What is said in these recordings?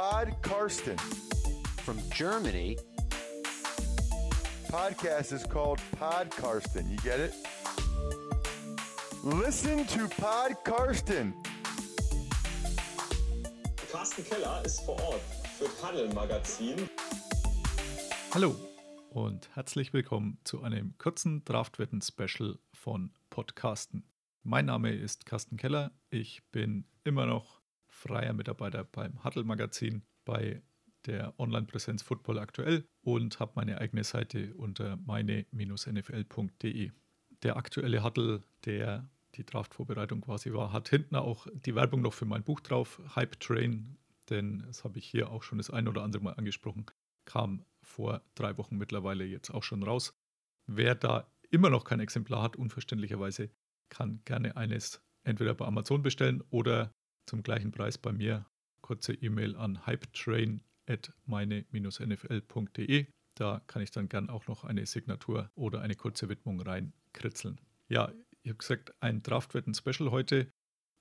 Pod Karsten. From Germany, Podcast is called Pod Karsten. You get it? Listen to Pod Karsten. Carsten Keller ist vor Ort für Paddel Magazin. Hallo und herzlich willkommen zu einem kurzen Draftwetten-Special von Podcasten. Mein Name ist Carsten Keller. Ich bin immer noch freier Mitarbeiter beim Huddle Magazin bei der Online-Präsenz Football aktuell und habe meine eigene Seite unter meine-nfl.de. Der aktuelle Huddle, der die Draftvorbereitung quasi war, hat hinten auch die Werbung noch für mein Buch drauf, Hype Train, denn das habe ich hier auch schon das ein oder andere Mal angesprochen, kam vor drei Wochen mittlerweile jetzt auch schon raus. Wer da immer noch kein Exemplar hat, unverständlicherweise, kann gerne eines entweder bei Amazon bestellen oder zum gleichen Preis bei mir. Kurze E-Mail an hypetrain.meine-nfl.de. Da kann ich dann gern auch noch eine Signatur oder eine kurze Widmung reinkritzeln. Ja, ich habe gesagt, ein Draftwetten-Special heute.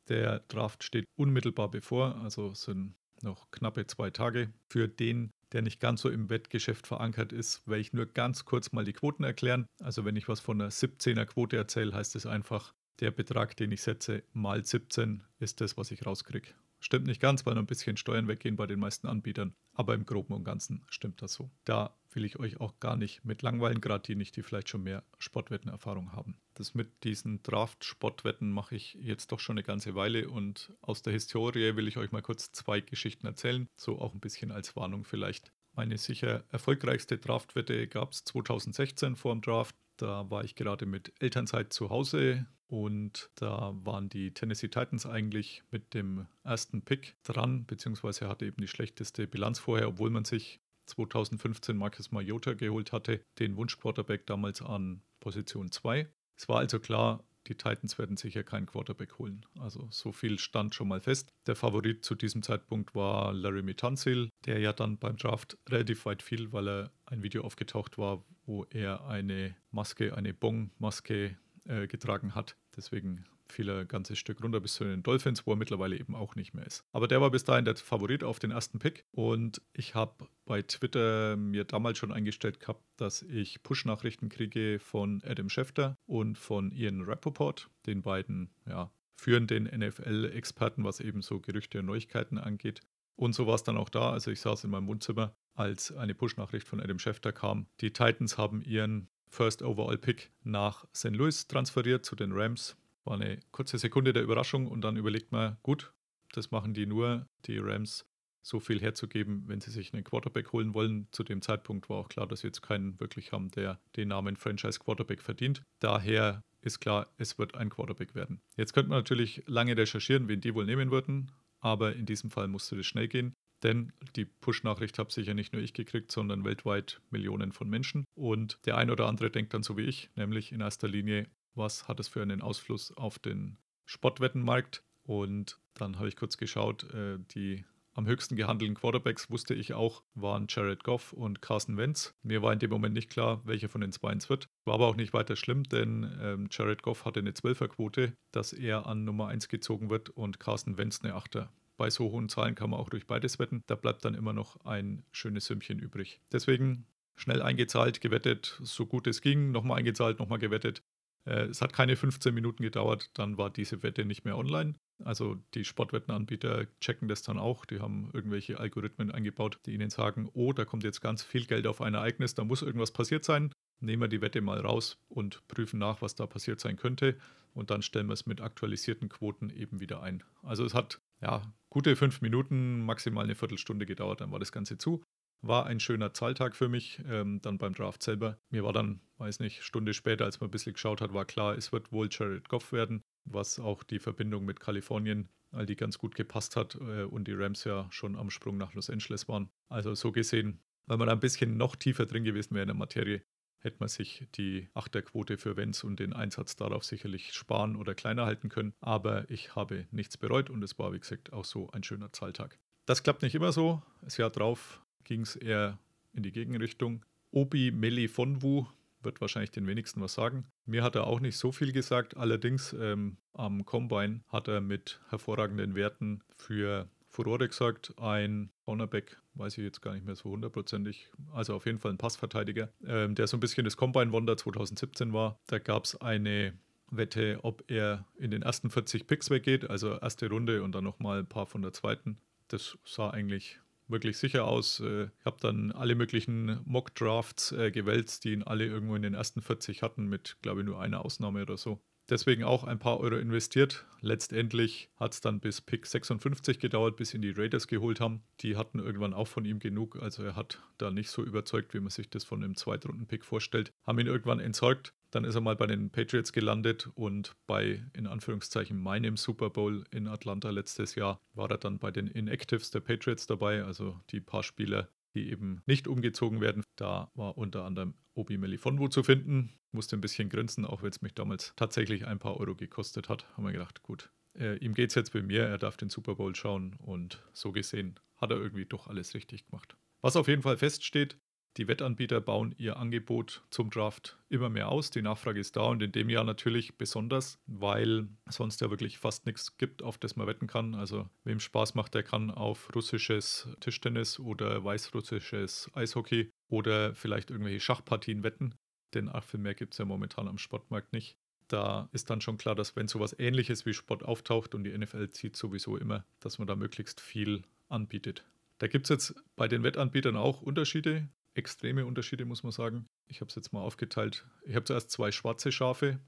Der Draft steht unmittelbar bevor, also sind noch knappe zwei Tage. Für den, der nicht ganz so im Wettgeschäft verankert ist, werde ich nur ganz kurz mal die Quoten erklären. Also wenn ich was von einer 17er Quote erzähle, heißt es einfach, der Betrag, den ich setze, mal 17 ist das, was ich rauskriege. Stimmt nicht ganz, weil noch ein bisschen Steuern weggehen bei den meisten Anbietern, aber im Groben und Ganzen stimmt das so. Da will ich euch auch gar nicht mit langweilen, gerade die nicht, die vielleicht schon mehr Sportwettenerfahrung haben. Das mit diesen Draft-Sportwetten mache ich jetzt doch schon eine ganze Weile und aus der Historie will ich euch mal kurz zwei Geschichten erzählen, so auch ein bisschen als Warnung vielleicht. Meine sicher erfolgreichste Draftwette gab es 2016 vor dem Draft. Da war ich gerade mit Elternzeit zu Hause und da waren die Tennessee Titans eigentlich mit dem ersten Pick dran, beziehungsweise hatte eben die schlechteste Bilanz vorher, obwohl man sich 2015 Marcus Mariota geholt hatte, den Wunschquarterback damals an Position 2. Es war also klar, die Titans werden sicher keinen Quarterback holen. Also so viel stand schon mal fest. Der Favorit zu diesem Zeitpunkt war Larry Tunsil, der ja dann beim Draft relativ weit fiel, weil er ein Video aufgetaucht war, wo er eine Maske, eine Bong-Maske äh, getragen hat. Deswegen fiel er ein ganzes Stück runter bis zu den Dolphins, wo er mittlerweile eben auch nicht mehr ist. Aber der war bis dahin der Favorit auf den ersten Pick und ich habe bei Twitter mir damals schon eingestellt gehabt, dass ich Push-Nachrichten kriege von Adam Schefter und von Ian Rappaport, den beiden ja, führenden NFL-Experten, was eben so Gerüchte und Neuigkeiten angeht. Und so war es dann auch da. Also ich saß in meinem Wohnzimmer, als eine Push-Nachricht von Adam Schefter kam. Die Titans haben ihren First Overall Pick nach St. Louis transferiert zu den Rams. War eine kurze Sekunde der Überraschung und dann überlegt man, gut, das machen die nur, die Rams so viel herzugeben, wenn sie sich einen Quarterback holen wollen. Zu dem Zeitpunkt war auch klar, dass wir jetzt keinen wirklich haben, der den Namen Franchise Quarterback verdient. Daher ist klar, es wird ein Quarterback werden. Jetzt könnte man natürlich lange recherchieren, wen die wohl nehmen würden, aber in diesem Fall musste das schnell gehen. Denn die Push-Nachricht habe sicher nicht nur ich gekriegt, sondern weltweit Millionen von Menschen. Und der ein oder andere denkt dann so wie ich, nämlich in erster Linie, was hat es für einen Ausfluss auf den Sportwettenmarkt? Und dann habe ich kurz geschaut, äh, die am höchsten gehandelten Quarterbacks wusste ich auch, waren Jared Goff und Carson Wentz. Mir war in dem Moment nicht klar, welcher von den zwei es wird. War aber auch nicht weiter schlimm, denn ähm, Jared Goff hatte eine 12er-Quote, dass er an Nummer 1 gezogen wird und Carson Wentz eine 8er. Bei so hohen Zahlen kann man auch durch beides wetten. Da bleibt dann immer noch ein schönes Sümmchen übrig. Deswegen schnell eingezahlt, gewettet, so gut es ging, nochmal eingezahlt, nochmal gewettet. Äh, es hat keine 15 Minuten gedauert, dann war diese Wette nicht mehr online. Also die Sportwettenanbieter checken das dann auch. Die haben irgendwelche Algorithmen eingebaut, die ihnen sagen, oh, da kommt jetzt ganz viel Geld auf ein Ereignis, da muss irgendwas passiert sein. Nehmen wir die Wette mal raus und prüfen nach, was da passiert sein könnte. Und dann stellen wir es mit aktualisierten Quoten eben wieder ein. Also es hat ja gute fünf Minuten, maximal eine Viertelstunde gedauert, dann war das Ganze zu. War ein schöner Zahltag für mich, ähm, dann beim Draft selber. Mir war dann, weiß nicht, Stunde später, als man ein bisschen geschaut hat, war klar, es wird wohl Jared Goff werden, was auch die Verbindung mit Kalifornien, all die ganz gut gepasst hat äh, und die Rams ja schon am Sprung nach Los Angeles waren. Also so gesehen, weil man da ein bisschen noch tiefer drin gewesen wäre in der Materie, hätte man sich die Achterquote für Wenz und den Einsatz darauf sicherlich sparen oder kleiner halten können. Aber ich habe nichts bereut und es war, wie gesagt, auch so ein schöner Zahltag. Das klappt nicht immer so. Das Jahr drauf ging es eher in die Gegenrichtung. Obi Meli Fonwu wird wahrscheinlich den wenigsten was sagen. Mir hat er auch nicht so viel gesagt. Allerdings ähm, am Combine hat er mit hervorragenden Werten für Furore gesagt, ein Cornerback, weiß ich jetzt gar nicht mehr so hundertprozentig, also auf jeden Fall ein Passverteidiger, ähm, der so ein bisschen das Combine Wonder 2017 war. Da gab es eine Wette, ob er in den ersten 40 Picks weggeht, also erste Runde und dann nochmal ein paar von der zweiten. Das sah eigentlich wirklich sicher aus. Äh, ich habe dann alle möglichen Mock-Drafts äh, gewälzt, die ihn alle irgendwo in den ersten 40 hatten, mit, glaube ich, nur einer Ausnahme oder so. Deswegen auch ein paar Euro investiert. Letztendlich hat es dann bis Pick 56 gedauert, bis ihn die Raiders geholt haben. Die hatten irgendwann auch von ihm genug. Also er hat da nicht so überzeugt, wie man sich das von einem Zweitrunden-Pick vorstellt. Haben ihn irgendwann entsorgt. Dann ist er mal bei den Patriots gelandet und bei, in Anführungszeichen, meinem Super Bowl in Atlanta letztes Jahr war er dann bei den Inactives der Patriots dabei, also die paar Spieler, die eben nicht umgezogen werden. Da war unter anderem Obi Melifonwu zu finden. Musste ein bisschen grinsen, auch wenn es mich damals tatsächlich ein paar Euro gekostet hat. Haben wir gedacht, gut, äh, ihm geht es jetzt bei mir, er darf den Super Bowl schauen und so gesehen hat er irgendwie doch alles richtig gemacht. Was auf jeden Fall feststeht, die Wettanbieter bauen ihr Angebot zum Draft immer mehr aus. Die Nachfrage ist da und in dem Jahr natürlich besonders, weil sonst ja wirklich fast nichts gibt, auf das man wetten kann. Also wem Spaß macht, der kann auf russisches Tischtennis oder weißrussisches Eishockey oder vielleicht irgendwelche Schachpartien wetten. Denn ach, viel mehr gibt es ja momentan am Sportmarkt nicht. Da ist dann schon klar, dass wenn sowas ähnliches wie Sport auftaucht und die NFL zieht sowieso immer, dass man da möglichst viel anbietet. Da gibt es jetzt bei den Wettanbietern auch Unterschiede extreme Unterschiede, muss man sagen. Ich habe es jetzt mal aufgeteilt. Ich habe zuerst zwei schwarze Schafe.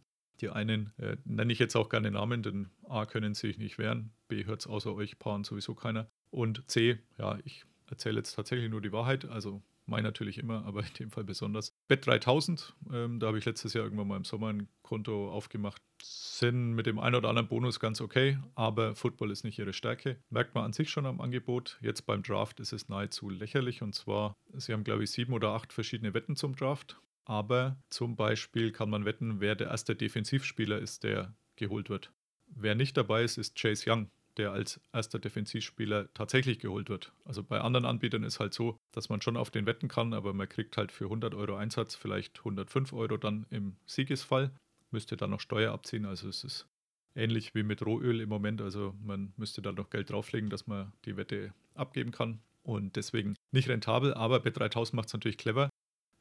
Die einen äh, nenne ich jetzt auch gerne Namen, denn A können sie sich nicht wehren, B hört es außer euch Paaren sowieso keiner. Und C, ja, ich erzähle jetzt tatsächlich nur die Wahrheit, also mein natürlich immer, aber in dem Fall besonders. Bet 3000, ähm, da habe ich letztes Jahr irgendwann mal im Sommer ein Konto aufgemacht. Sind mit dem einen oder anderen Bonus ganz okay, aber Football ist nicht ihre Stärke. Merkt man an sich schon am Angebot. Jetzt beim Draft ist es nahezu lächerlich und zwar, sie haben glaube ich sieben oder acht verschiedene Wetten zum Draft. Aber zum Beispiel kann man wetten, wer der erste Defensivspieler ist, der geholt wird. Wer nicht dabei ist, ist Chase Young der als erster Defensivspieler tatsächlich geholt wird. Also bei anderen Anbietern ist halt so, dass man schon auf den wetten kann, aber man kriegt halt für 100 Euro Einsatz vielleicht 105 Euro dann im Siegesfall. Müsste dann noch Steuer abziehen, also es ist ähnlich wie mit Rohöl im Moment. Also man müsste da noch Geld drauflegen, dass man die Wette abgeben kann. Und deswegen nicht rentabel, aber B3000 macht es natürlich clever.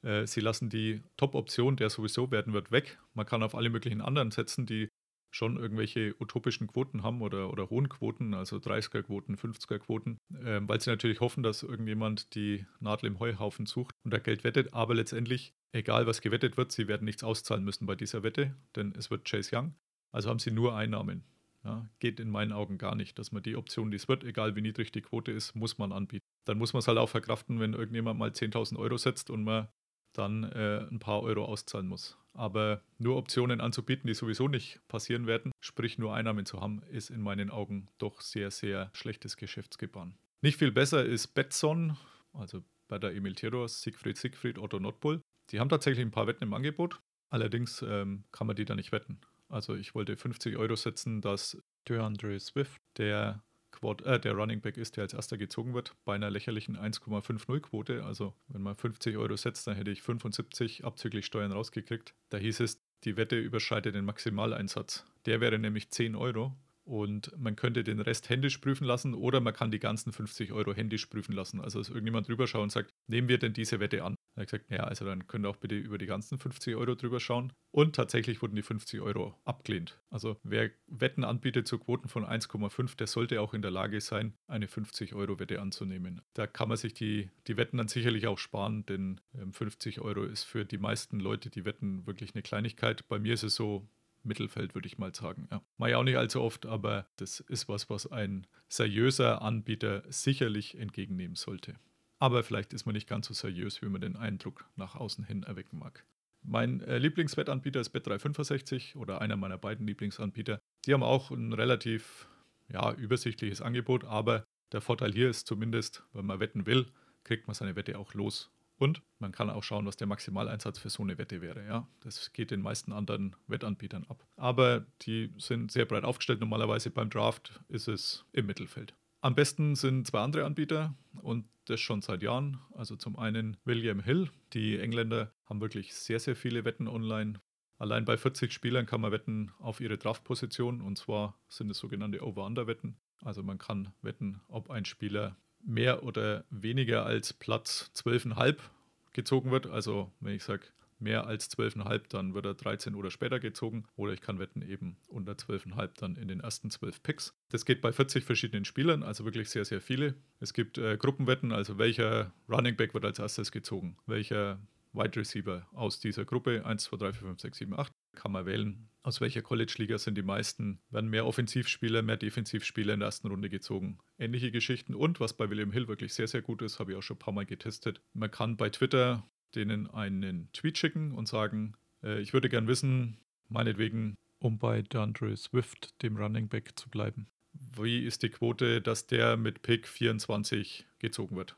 Äh, sie lassen die Top-Option, der sowieso werden wird, weg. Man kann auf alle möglichen anderen setzen, die schon irgendwelche utopischen Quoten haben oder, oder hohen Quoten, also 30er-Quoten, 50er-Quoten, äh, weil sie natürlich hoffen, dass irgendjemand die Nadel im Heuhaufen sucht und da Geld wettet. Aber letztendlich, egal was gewettet wird, sie werden nichts auszahlen müssen bei dieser Wette, denn es wird Chase Young. Also haben sie nur Einnahmen. Ja, geht in meinen Augen gar nicht, dass man die Option, die es wird, egal wie niedrig die Quote ist, muss man anbieten. Dann muss man es halt auch verkraften, wenn irgendjemand mal 10.000 Euro setzt und man dann äh, ein paar Euro auszahlen muss. Aber nur Optionen anzubieten, die sowieso nicht passieren werden, sprich nur Einnahmen zu haben, ist in meinen Augen doch sehr, sehr schlechtes Geschäftsgebaren. Nicht viel besser ist Betson, also bei der Emil Theodors, Siegfried Siegfried, Otto Nordpol. Die haben tatsächlich ein paar Wetten im Angebot, allerdings ähm, kann man die da nicht wetten. Also ich wollte 50 Euro setzen, dass DeAndre Swift, der Quad, äh, der Running Back ist, der als erster gezogen wird, bei einer lächerlichen 1,50 Quote. Also wenn man 50 Euro setzt, dann hätte ich 75 abzüglich Steuern rausgekriegt. Da hieß es, die Wette überschreitet den Maximaleinsatz. Der wäre nämlich 10 Euro und man könnte den Rest händisch prüfen lassen oder man kann die ganzen 50 Euro händisch prüfen lassen. Also dass irgendjemand drüber schaut und sagt, nehmen wir denn diese Wette an? Er hat gesagt, naja, also dann könnt ihr auch bitte über die ganzen 50 Euro drüber schauen. Und tatsächlich wurden die 50 Euro abgelehnt. Also wer Wetten anbietet zu Quoten von 1,5, der sollte auch in der Lage sein, eine 50 Euro Wette anzunehmen. Da kann man sich die, die Wetten dann sicherlich auch sparen, denn 50 ähm, Euro ist für die meisten Leute, die wetten, wirklich eine Kleinigkeit. Bei mir ist es so, Mittelfeld, würde ich mal sagen. Ja. Mache ich auch nicht allzu oft, aber das ist was, was ein seriöser Anbieter sicherlich entgegennehmen sollte. Aber vielleicht ist man nicht ganz so seriös, wie man den Eindruck nach außen hin erwecken mag. Mein äh, Lieblingswettanbieter ist Bet365 oder einer meiner beiden Lieblingsanbieter. Die haben auch ein relativ ja, übersichtliches Angebot, aber der Vorteil hier ist zumindest, wenn man wetten will, kriegt man seine Wette auch los und man kann auch schauen, was der Maximaleinsatz für so eine Wette wäre. Ja, das geht den meisten anderen Wettanbietern ab. Aber die sind sehr breit aufgestellt. Normalerweise beim Draft ist es im Mittelfeld. Am besten sind zwei andere Anbieter und das schon seit Jahren. Also zum einen William Hill. Die Engländer haben wirklich sehr, sehr viele Wetten online. Allein bei 40 Spielern kann man wetten auf ihre Draftposition und zwar sind es sogenannte Over-Under-Wetten. Also man kann wetten, ob ein Spieler mehr oder weniger als Platz 12,5 gezogen wird. Also wenn ich sage mehr als 12,5, dann wird er 13 oder später gezogen. Oder ich kann wetten eben unter 12,5 dann in den ersten 12 Picks. Das geht bei 40 verschiedenen Spielern, also wirklich sehr, sehr viele. Es gibt äh, Gruppenwetten, also welcher Running Back wird als erstes gezogen, welcher Wide Receiver aus dieser Gruppe 1, 2, 3, 4, 5, 6, 7, 8 kann man wählen, aus welcher College-Liga sind die meisten, werden mehr Offensivspieler, mehr Defensivspieler in der ersten Runde gezogen. Ähnliche Geschichten und was bei William Hill wirklich sehr, sehr gut ist, habe ich auch schon ein paar Mal getestet. Man kann bei Twitter denen einen Tweet schicken und sagen, äh, ich würde gern wissen, meinetwegen, um bei DeAndre Swift, dem Running Back, zu bleiben. Wie ist die Quote, dass der mit Pick 24 gezogen wird?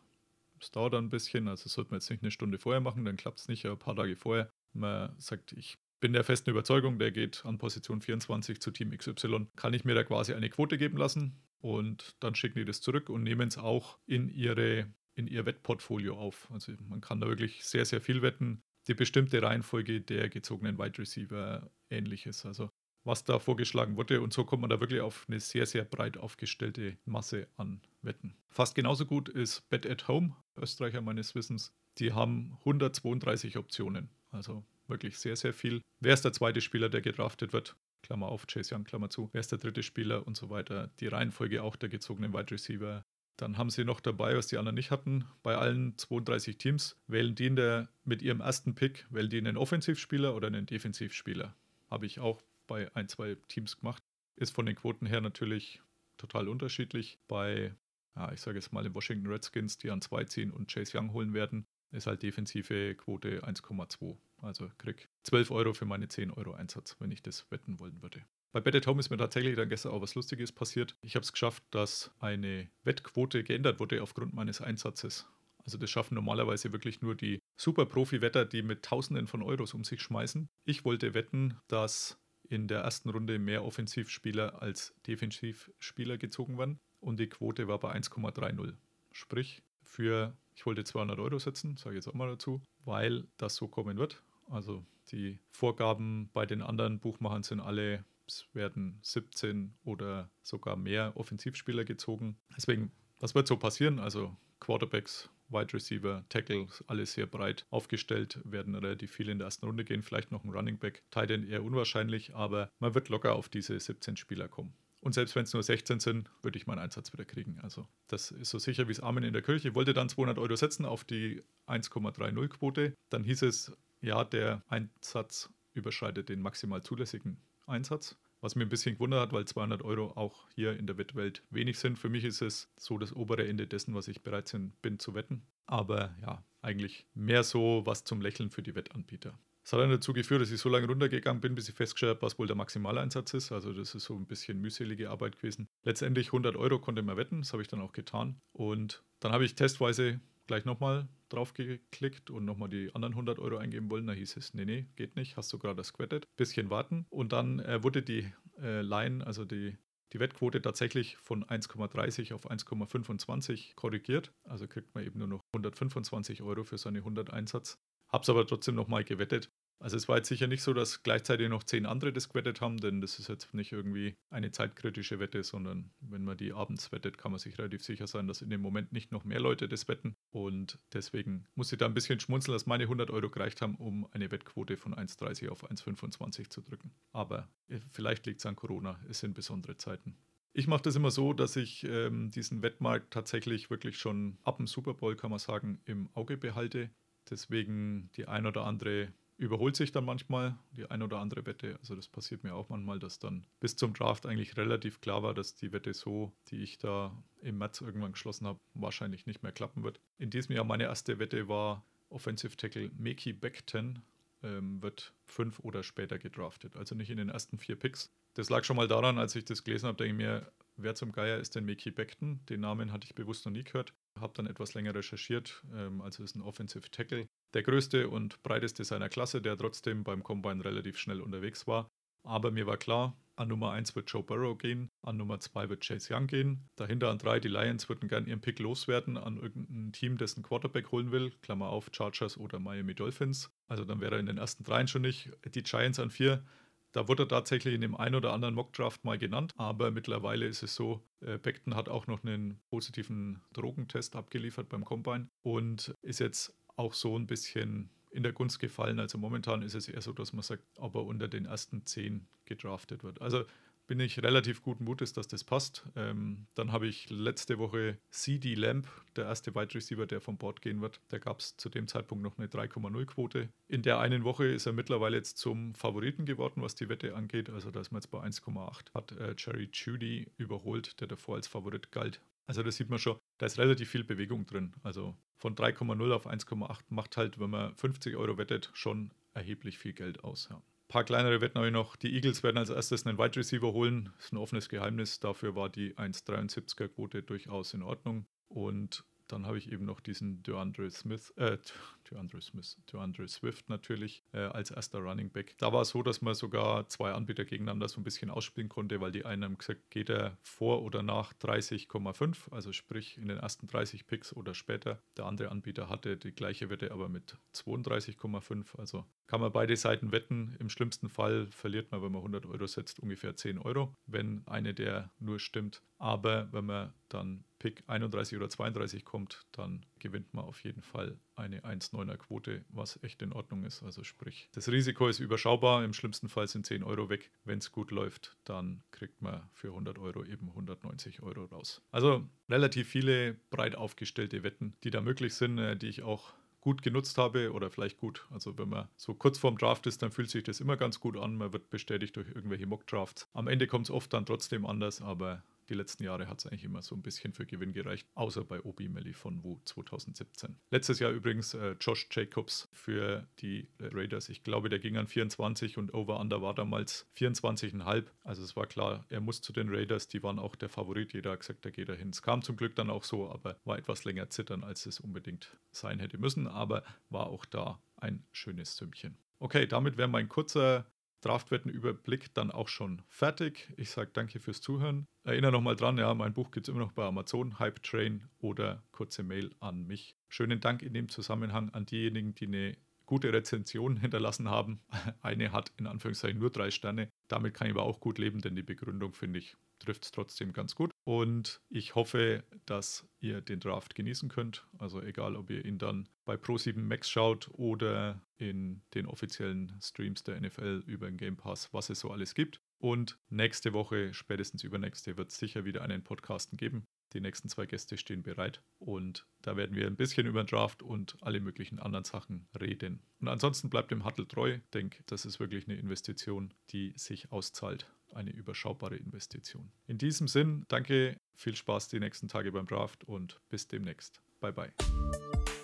Es dauert ein bisschen, also sollte man jetzt nicht eine Stunde vorher machen, dann klappt es nicht, ein paar Tage vorher. Man sagt, ich bin der festen Überzeugung, der geht an Position 24 zu Team XY. Kann ich mir da quasi eine Quote geben lassen und dann schicken die das zurück und nehmen es auch in ihre in ihr Wettportfolio auf. Also man kann da wirklich sehr, sehr viel wetten. Die bestimmte Reihenfolge der gezogenen Wide Receiver ähnliches. Also was da vorgeschlagen wurde. Und so kommt man da wirklich auf eine sehr, sehr breit aufgestellte Masse an Wetten. Fast genauso gut ist Bet at Home, Österreicher meines Wissens. Die haben 132 Optionen. Also wirklich sehr, sehr viel. Wer ist der zweite Spieler, der gedraftet wird? Klammer auf, Chase Young, Klammer zu. Wer ist der dritte Spieler und so weiter. Die Reihenfolge auch der gezogenen Wide Receiver. Dann haben sie noch dabei, was die anderen nicht hatten. Bei allen 32 Teams wählen die in der, mit ihrem ersten Pick, wählen die einen Offensivspieler oder einen Defensivspieler. Habe ich auch bei ein, zwei Teams gemacht. Ist von den Quoten her natürlich total unterschiedlich. Bei, ja, ich sage jetzt mal, den Washington Redskins, die an zwei ziehen und Chase Young holen werden, ist halt defensive Quote 1,2. Also krieg 12 Euro für meine 10 Euro Einsatz, wenn ich das wetten wollen würde. Bei Bet Home ist mir tatsächlich dann gestern auch was Lustiges passiert. Ich habe es geschafft, dass eine Wettquote geändert wurde aufgrund meines Einsatzes. Also das schaffen normalerweise wirklich nur die Super-Profi-Wetter, die mit Tausenden von Euros um sich schmeißen. Ich wollte wetten, dass in der ersten Runde mehr Offensivspieler als Defensivspieler gezogen werden und die Quote war bei 1,30. Sprich, für, ich wollte 200 Euro setzen, sage ich jetzt auch mal dazu, weil das so kommen wird. Also die Vorgaben bei den anderen Buchmachern sind alle, es werden 17 oder sogar mehr Offensivspieler gezogen. Deswegen, was wird so passieren? Also Quarterbacks Wide Receiver, Tackle, alles sehr breit aufgestellt, werden relativ viele in der ersten Runde gehen, vielleicht noch ein Running Back, Tight eher unwahrscheinlich, aber man wird locker auf diese 17 Spieler kommen. Und selbst wenn es nur 16 sind, würde ich meinen Einsatz wieder kriegen. Also das ist so sicher wie es Amen in der Kirche. Ich wollte dann 200 Euro setzen auf die 1,30 Quote. Dann hieß es, ja, der Einsatz überschreitet den maximal zulässigen Einsatz. Was mir ein bisschen gewundert hat, weil 200 Euro auch hier in der Wettwelt wenig sind. Für mich ist es so das obere Ende dessen, was ich bereit bin zu wetten. Aber ja, eigentlich mehr so was zum Lächeln für die Wettanbieter. Das hat dann dazu geführt, dass ich so lange runtergegangen bin, bis ich festgestellt habe, was wohl der Maximaleinsatz ist. Also das ist so ein bisschen mühselige Arbeit gewesen. Letztendlich 100 Euro konnte man wetten, das habe ich dann auch getan. Und dann habe ich testweise gleich nochmal drauf geklickt und nochmal die anderen 100 Euro eingeben wollen. Da hieß es, nee, nee, geht nicht, hast du gerade das squatted. Bisschen warten. Und dann äh, wurde die äh, Line, also die, die Wettquote tatsächlich von 1,30 auf 1,25 korrigiert. Also kriegt man eben nur noch 125 Euro für seine 100 Einsatz. Hab's aber trotzdem nochmal gewettet also es war jetzt sicher nicht so, dass gleichzeitig noch zehn andere das gewettet haben, denn das ist jetzt nicht irgendwie eine zeitkritische Wette, sondern wenn man die abends wettet, kann man sich relativ sicher sein, dass in dem Moment nicht noch mehr Leute das wetten. Und deswegen muss ich da ein bisschen schmunzeln, dass meine 100 Euro gereicht haben, um eine Wettquote von 1,30 auf 1,25 zu drücken. Aber äh, vielleicht liegt es an Corona, es sind besondere Zeiten. Ich mache das immer so, dass ich ähm, diesen Wettmarkt tatsächlich wirklich schon ab dem Super Bowl, kann man sagen, im Auge behalte. Deswegen die ein oder andere überholt sich dann manchmal die ein oder andere Wette. Also das passiert mir auch manchmal, dass dann bis zum Draft eigentlich relativ klar war, dass die Wette so, die ich da im März irgendwann geschlossen habe, wahrscheinlich nicht mehr klappen wird. In diesem Jahr meine erste Wette war Offensive Tackle Meki Beckton ähm, wird fünf oder später gedraftet. Also nicht in den ersten vier Picks. Das lag schon mal daran, als ich das gelesen habe, denke ich mir, wer zum Geier ist denn Mickey Beckton? Den Namen hatte ich bewusst noch nie gehört. Habe dann etwas länger recherchiert. Ähm, also ist ein Offensive Tackle. Der größte und breiteste seiner Klasse, der trotzdem beim Combine relativ schnell unterwegs war. Aber mir war klar, an Nummer 1 wird Joe Burrow gehen, an Nummer 2 wird Chase Young gehen. Dahinter an 3, die Lions würden gern ihren Pick loswerden an irgendein Team, dessen Quarterback holen will. Klammer auf, Chargers oder Miami Dolphins. Also dann wäre er in den ersten dreien schon nicht. Die Giants an 4 Da wurde er tatsächlich in dem einen oder anderen Mockdraft mal genannt, aber mittlerweile ist es so, äh, Beckton hat auch noch einen positiven Drogentest abgeliefert beim Combine und ist jetzt auch so ein bisschen in der Gunst gefallen. Also momentan ist es eher so, dass man sagt, ob er unter den ersten zehn gedraftet wird. Also bin ich relativ guten Mutes, dass das passt. Ähm, dann habe ich letzte Woche CD Lamp, der erste Wide Receiver, der vom Board gehen wird. Da gab es zu dem Zeitpunkt noch eine 3,0 Quote. In der einen Woche ist er mittlerweile jetzt zum Favoriten geworden, was die Wette angeht. Also da ist man jetzt bei 1,8. Hat äh, Jerry Judy überholt, der davor als Favorit galt. Also da sieht man schon, da ist relativ viel Bewegung drin. Also von 3,0 auf 1,8 macht halt, wenn man 50 Euro wettet, schon erheblich viel Geld aus. Ja paar kleinere Wetten habe ich noch. Die Eagles werden als erstes einen Wide Receiver holen. Das ist ein offenes Geheimnis. Dafür war die 1,73er Quote durchaus in Ordnung. Und dann habe ich eben noch diesen DeAndre Smith, äh, DeAndre Smith, DeAndre Swift natürlich äh, als erster Running Back. Da war es so, dass man sogar zwei Anbieter gegeneinander so ein bisschen ausspielen konnte, weil die einen haben gesagt, geht er vor oder nach 30,5, also sprich in den ersten 30 Picks oder später. Der andere Anbieter hatte die gleiche Wette, aber mit 32,5. Also kann man beide Seiten wetten. Im schlimmsten Fall verliert man, wenn man 100 Euro setzt, ungefähr 10 Euro, wenn eine der nur stimmt. Aber wenn man dann Pick 31 oder 32 kommt, dann gewinnt man auf jeden Fall eine 1,9er Quote, was echt in Ordnung ist. Also sprich, das Risiko ist überschaubar. Im schlimmsten Fall sind 10 Euro weg. Wenn es gut läuft, dann kriegt man für 100 Euro eben 190 Euro raus. Also relativ viele breit aufgestellte Wetten, die da möglich sind, äh, die ich auch gut genutzt habe oder vielleicht gut. Also wenn man so kurz vorm Draft ist, dann fühlt sich das immer ganz gut an. Man wird bestätigt durch irgendwelche Mock-Drafts. Am Ende kommt es oft dann trotzdem anders, aber die letzten Jahre hat es eigentlich immer so ein bisschen für Gewinn gereicht, außer bei Obi Melly von Wu 2017. Letztes Jahr übrigens äh, Josh Jacobs für die Raiders. Ich glaube, der ging an 24 und Over-Under war damals 24,5. Also es war klar, er muss zu den Raiders. Die waren auch der Favorit. Jeder hat gesagt, da geht er hin. Es kam zum Glück dann auch so, aber war etwas länger zittern, als es unbedingt sein hätte müssen. Aber war auch da ein schönes Sümmchen. Okay, damit wäre mein kurzer Draftwettenüberblick dann auch schon fertig. Ich sage danke fürs Zuhören. Erinnere nochmal dran, ja, mein Buch gibt es immer noch bei Amazon, Hype Train oder kurze Mail an mich. Schönen Dank in dem Zusammenhang an diejenigen, die eine gute Rezension hinterlassen haben. Eine hat in Anführungszeichen nur drei Sterne. Damit kann ich aber auch gut leben, denn die Begründung finde ich trifft es trotzdem ganz gut. Und ich hoffe, dass ihr den Draft genießen könnt. Also egal, ob ihr ihn dann bei Pro7 Max schaut oder in den offiziellen Streams der NFL über den Game Pass, was es so alles gibt. Und nächste Woche, spätestens übernächste, wird es sicher wieder einen Podcasten geben. Die nächsten zwei Gäste stehen bereit und da werden wir ein bisschen über den Draft und alle möglichen anderen Sachen reden. Und ansonsten bleibt dem Huddle treu. Ich denke, das ist wirklich eine Investition, die sich auszahlt eine überschaubare Investition. In diesem Sinn, danke, viel Spaß die nächsten Tage beim Draft und bis demnächst. Bye bye.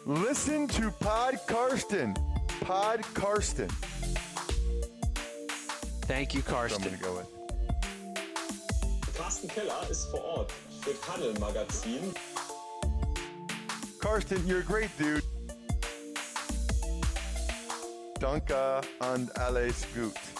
Listen to Pod Karsten. Pod Karsten. Thank you, Karsten. go. Carsten Keller ist vor Ort für Tunnel Magazin. Karsten, you're a great dude. Danke and alles gut.